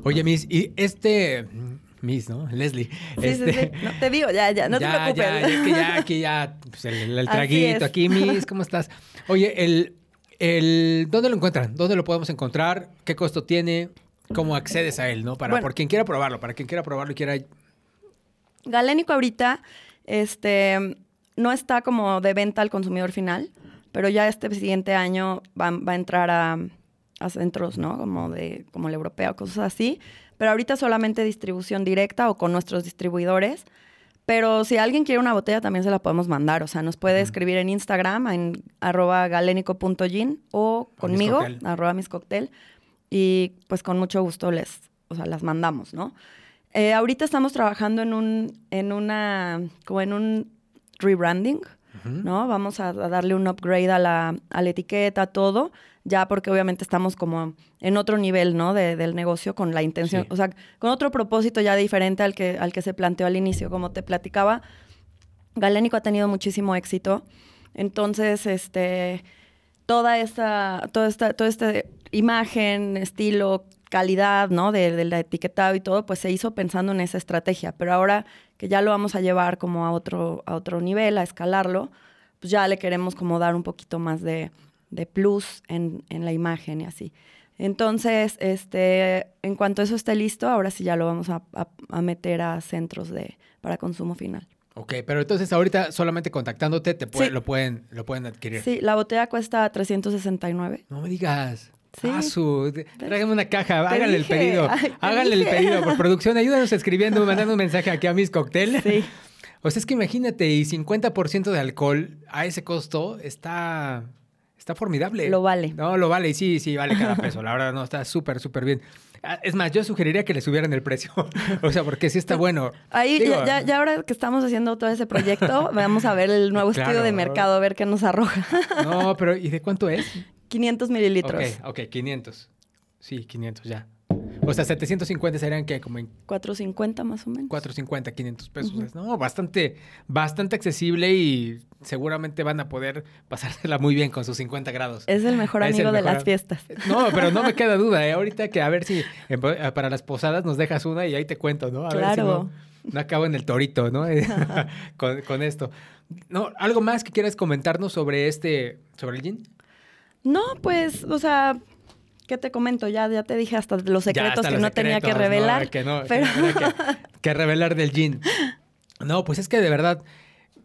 Oye, Miss, y este... Miss, ¿no? Leslie. Sí, este... sí, sí. No, te digo, ya, ya, no ya, te preocupes. Ya, ya, que ya, aquí ya, pues el, el traguito, aquí, Miss, ¿cómo estás? Oye, el, el, ¿dónde lo encuentran? ¿Dónde lo podemos encontrar? ¿Qué costo tiene? ¿Cómo accedes a él, no? Para, bueno, por quien quiera probarlo, para quien quiera probarlo y quiera... Galénico ahorita, este, no está como de venta al consumidor final, pero ya este siguiente año va, va a entrar a, a, centros, ¿no? Como de, como el europeo, cosas así. Pero ahorita solamente distribución directa o con nuestros distribuidores. Pero si alguien quiere una botella, también se la podemos mandar. O sea, nos puede escribir en Instagram, en arroba galénico.gin o conmigo, arroba miscocktail. Y pues con mucho gusto les, o sea, las mandamos, ¿no? Eh, ahorita estamos trabajando en un, en una, como en un rebranding, ¿no? Vamos a, a, darle un upgrade a la, a la etiqueta, todo, ya porque obviamente estamos como en otro nivel, ¿no? De, del negocio con la intención, sí. o sea, con otro propósito ya diferente al que, al que se planteó al inicio. Como te platicaba, Galénico ha tenido muchísimo éxito. Entonces, este, toda esta, toda esta, toda esta imagen, estilo, calidad, ¿no? De, de, la etiquetado y todo, pues se hizo pensando en esa estrategia. Pero ahora que ya lo vamos a llevar como a otro, a otro nivel, a escalarlo, pues ya le queremos como dar un poquito más de, de plus en, en, la imagen y así. Entonces, este, en cuanto eso esté listo, ahora sí ya lo vamos a, a, a meter a centros de, para consumo final. Ok, pero entonces ahorita solamente contactándote te puede, sí. lo, pueden, lo pueden adquirir. Sí, la botella cuesta 369. No me digas. Sí. Ah, su, tráigame una caja, háganle dije. el pedido. Ay, háganle dije. el pedido por producción. Ayúdanos escribiendo, mandando un mensaje aquí a mis cócteles. Sí. O sea, es que imagínate, y 50% de alcohol a ese costo está, está formidable. Lo vale. No, lo vale, y sí, sí, vale cada peso. La verdad, no, está súper, súper bien. Es más, yo sugeriría que le subieran el precio. o sea, porque sí está bueno. Ahí, Digo, ya, ya, ahora que estamos haciendo todo ese proyecto, vamos a ver el nuevo claro. estudio de mercado, a ver qué nos arroja. no, pero ¿y de cuánto es? 500 mililitros. Ok, ok, 500. Sí, 500 ya. O sea, 750 serían que como en... 450 más o menos. 450, 500 pesos. Uh -huh. No, bastante, bastante accesible y seguramente van a poder pasársela muy bien con sus 50 grados. Es el mejor amigo el mejor... de las fiestas. No, pero no me queda duda, ¿eh? Ahorita que a ver si eh, para las posadas nos dejas una y ahí te cuento, ¿no? A claro. ver si no, no acabo en el torito, ¿no? con, con, esto. No, ¿Algo más que quieras comentarnos sobre este, sobre el gin? No, pues, o sea, ¿qué te comento? Ya, ya te dije hasta los secretos hasta que los no secretos, tenía que revelar. No, que no, pero... que, que, revelar del gin. No, pues es que de verdad,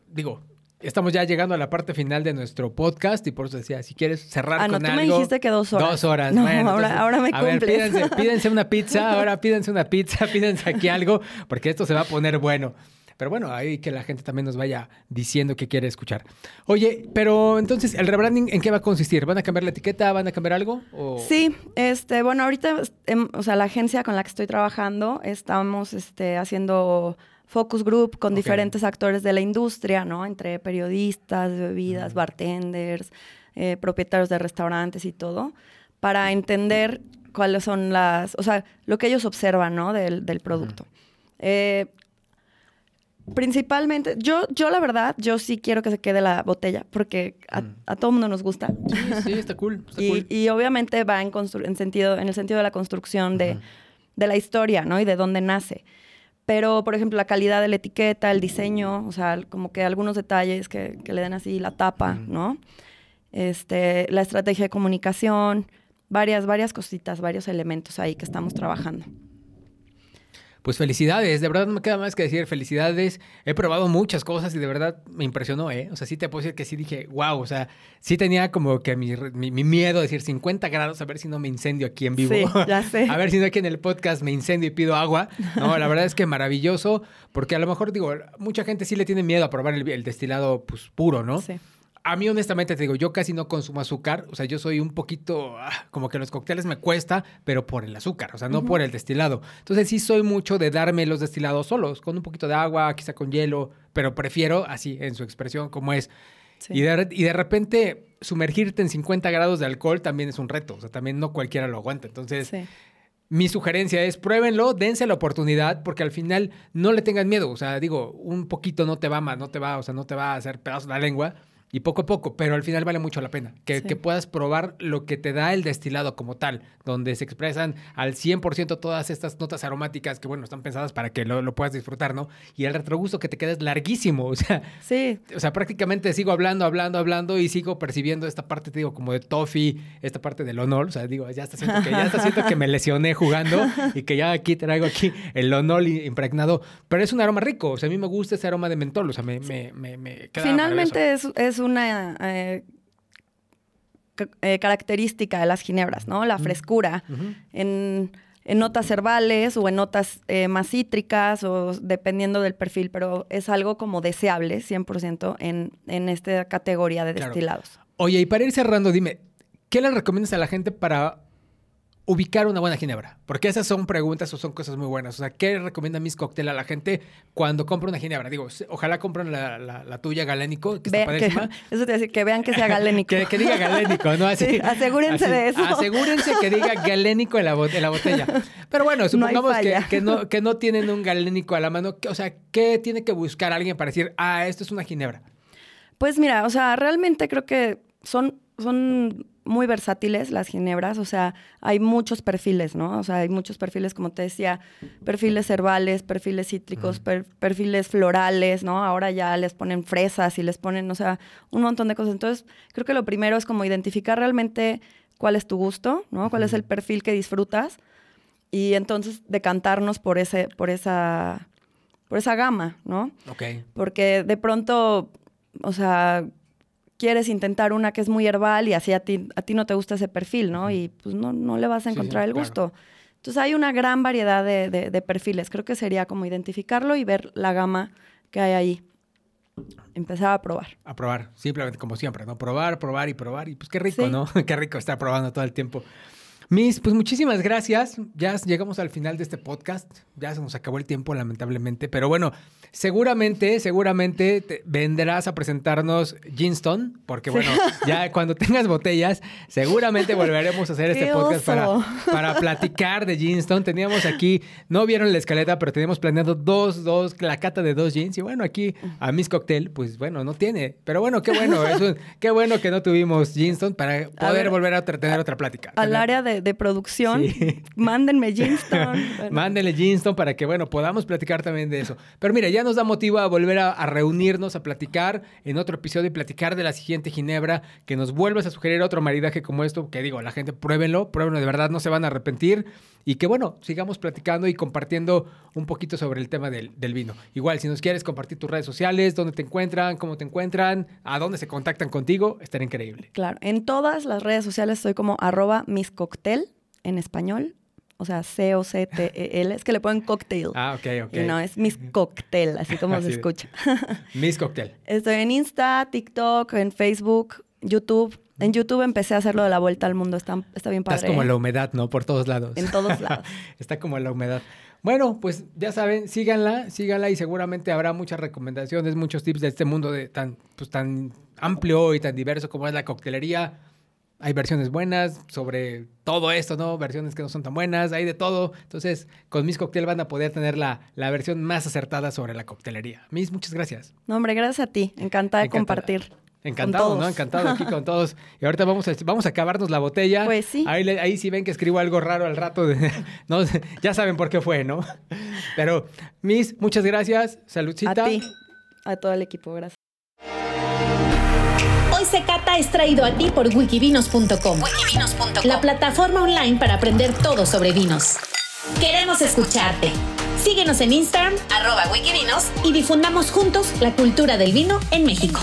digo, estamos ya llegando a la parte final de nuestro podcast y por eso decía, si quieres cerrar ah, con no, tú algo. me dijiste que dos horas. Dos horas. No, bueno, ahora, entonces, ahora me a cumples. ver, pídense, pídense una pizza, ahora pídense una pizza, pídense aquí algo, porque esto se va a poner bueno. Pero bueno, ahí que la gente también nos vaya diciendo que quiere escuchar. Oye, pero entonces, ¿el rebranding en qué va a consistir? ¿Van a cambiar la etiqueta? ¿Van a cambiar algo? O... Sí, este, bueno, ahorita, em, o sea, la agencia con la que estoy trabajando, estamos este, haciendo focus group con okay. diferentes actores de la industria, ¿no? Entre periodistas, bebidas, uh -huh. bartenders, eh, propietarios de restaurantes y todo, para entender cuáles son las, o sea, lo que ellos observan, ¿no? Del, del producto. Uh -huh. eh, Principalmente, yo, yo la verdad, yo sí quiero que se quede la botella, porque a, mm. a todo mundo nos gusta. Sí, sí, está cool. Está y, cool. y, obviamente va en, en, sentido, en el sentido de la construcción de, uh -huh. de la historia, ¿no? Y de dónde nace. Pero, por ejemplo, la calidad de la etiqueta, el diseño, o sea, como que algunos detalles que, que le den así la tapa, uh -huh. ¿no? Este, la estrategia de comunicación, varias, varias cositas, varios elementos ahí que estamos trabajando pues felicidades, de verdad no me queda más que decir felicidades. He probado muchas cosas y de verdad me impresionó, ¿eh? O sea, sí te puedo decir que sí dije, wow, o sea, sí tenía como que mi, mi, mi miedo de decir 50 grados, a ver si no me incendio aquí en vivo. Sí, ya sé. a ver si no aquí en el podcast me incendio y pido agua. No, la verdad es que maravilloso, porque a lo mejor, digo, mucha gente sí le tiene miedo a probar el, el destilado pues puro, ¿no? Sí a mí honestamente te digo, yo casi no consumo azúcar, o sea, yo soy un poquito, ah, como que los cócteles me cuesta, pero por el azúcar, o sea, no uh -huh. por el destilado. Entonces sí soy mucho de darme los destilados solos, con un poquito de agua, quizá con hielo, pero prefiero así, en su expresión, como es. Sí. Y, de, y de repente sumergirte en 50 grados de alcohol también es un reto, o sea, también no cualquiera lo aguanta. Entonces... Sí. Mi sugerencia es pruébenlo, dense la oportunidad, porque al final no le tengan miedo. O sea, digo, un poquito no te va más, no te va, o sea, no te va a hacer pedazos la lengua y poco a poco, pero al final vale mucho la pena. Que, Sí. que puedas probar lo que te da el destilado como tal, donde se expresan al 100% todas estas notas aromáticas que, bueno, están pensadas para que lo, lo puedas disfrutar, ¿no? Y el retrogusto que te queda es larguísimo, o sea, Sí, o sea, prácticamente sigo hablando, hablando, hablando y sigo percibiendo esta parte, te digo, como de toffee, esta parte del honor. O sea, digo, ya está siento que, ya está siento que me lesioné jugando y que ya aquí traigo aquí el honor impregnado. Pero es un aroma rico. O sea, a mí me gusta ese aroma de mentol. O sea, me, me, me, me queda finalmente es, es una eh, eh, característica de las ginebras, ¿no? La frescura. en, en notas herbales o en notas eh, más cítricas o dependiendo del perfil, pero es algo como deseable 100% en, en esta categoría de Claro. destilados. Oye, y para ir cerrando, dime, ¿qué le recomiendas a la gente para ubicar una buena ginebra? Porque esas son preguntas o son cosas muy buenas. O sea, ¿qué recomienda Miss Cocktail a la gente cuando compra una ginebra? Digo, ojalá compren la, la- la tuya galénico, que está que- padrísima. eso te voy a decir, que vean que sea galénico. Que, que diga galénico, ¿no? Así, Sí, asegúrense de eso. Asegúrense que diga galénico en la, en la botella. Pero bueno, No supongamos que, que no, que no tienen un galénico a la mano. O sea, ¿qué tiene que buscar alguien para decir, ah, esto es una ginebra? Pues mira, o sea, realmente creo que son, son muy versátiles las ginebras, o sea, hay muchos perfiles, ¿no? O sea, hay muchos perfiles, como te decía, perfiles herbales, perfiles cítricos, per- perfiles florales, ¿no? Ahora ya les ponen fresas y les ponen, o sea, un montón de cosas. Entonces, creo que lo primero es como identificar realmente cuál es tu gusto, ¿no? Cuál es el perfil que disfrutas y entonces decantarnos por ese, por esa, por esa gama, ¿no? Ok. porque de pronto, o sea, quieres intentar una que es muy herbal y así a ti, a ti no te gusta ese perfil, ¿no? Y pues no, no le vas a Sí, sí, encontrar el claro. gusto. Entonces hay una gran variedad de, de- de perfiles. Creo que sería como identificarlo y ver la gama que hay ahí. Empezar a probar. A probar, simplemente como siempre, ¿no? Probar, probar y probar. Y pues qué rico, Sí. ¿no? qué rico estar probando todo el tiempo. Miss, pues muchísimas gracias. Ya llegamos al final de este podcast. Ya se nos acabó el tiempo, lamentablemente. Pero bueno, seguramente, seguramente te vendrás a presentarnos Ginston, porque bueno, ya cuando tengas botellas, seguramente volveremos a hacer este ¡Qué podcast para, para platicar de Ginston. Teníamos aquí, no vieron la escaleta, pero teníamos planeado dos, dos, la cata de dos jeans. Y bueno, aquí a Miss Cocktail, pues bueno, no tiene. Pero bueno, qué bueno, es un- qué bueno que no tuvimos Ginston para poder ver, volver a tener otra plática. Al área de, de producción, Sí. mándenme Ginston. Bueno, Mándenle Ginston para que, bueno, podamos platicar también de eso. Pero mira, ya nos da motivo a volver a, a reunirnos, a platicar en otro episodio y platicar de la siguiente ginebra, que nos vuelvas a sugerir otro maridaje como esto, que digo, la gente pruébenlo, pruébenlo, de verdad no se van a arrepentir. Y que, bueno, sigamos platicando y compartiendo un poquito sobre el tema del, del vino. Igual, si nos quieres compartir tus redes sociales, dónde te encuentran, cómo te encuentran, a dónde se contactan contigo, estaría increíble. Claro, en todas las redes sociales estoy como arroba miscocktail en español. O sea, C-O-C-T-E-L. Es que le ponen cocktail. Ah, ok, ok. Y no, es Miss Cocktail, así como Así se escucha. Miss Cocktail. Estoy en Insta, TikTok, en Facebook, YouTube. En YouTube empecé a hacer lo de la vuelta al mundo. Está, está bien padre. Estás como ¿eh? la humedad, ¿no? Por todos lados. En todos lados. Está como la humedad. Bueno, pues ya saben, síganla, síganla y seguramente habrá muchas recomendaciones, muchos tips de este mundo de tan, pues, tan amplio y tan diverso como es la coctelería. Hay versiones buenas sobre todo esto, ¿no? Versiones que no son tan buenas, hay de todo. Entonces, con Miss Cocktail van a poder tener la, la versión más acertada sobre la coctelería. Miss, muchas gracias. No, hombre, gracias a ti. Encantada de compartir. Encantado, ¿no? Encantado aquí con todos. Y ahorita vamos a, vamos a acabarnos la botella. Pues sí. Ahí, ahí sí ven que escribo algo raro al rato. de- no, ya saben por qué fue, ¿no? Pero, Miss, muchas gracias. Saludcita. A ti. A todo el equipo, gracias. Hoy se cata es traído a ti por wikivinos.com, la plataforma online para aprender todo sobre vinos. Queremos escucharte. Síguenos en Instagram, arroba wikivinos, y difundamos juntos la cultura del vino en México.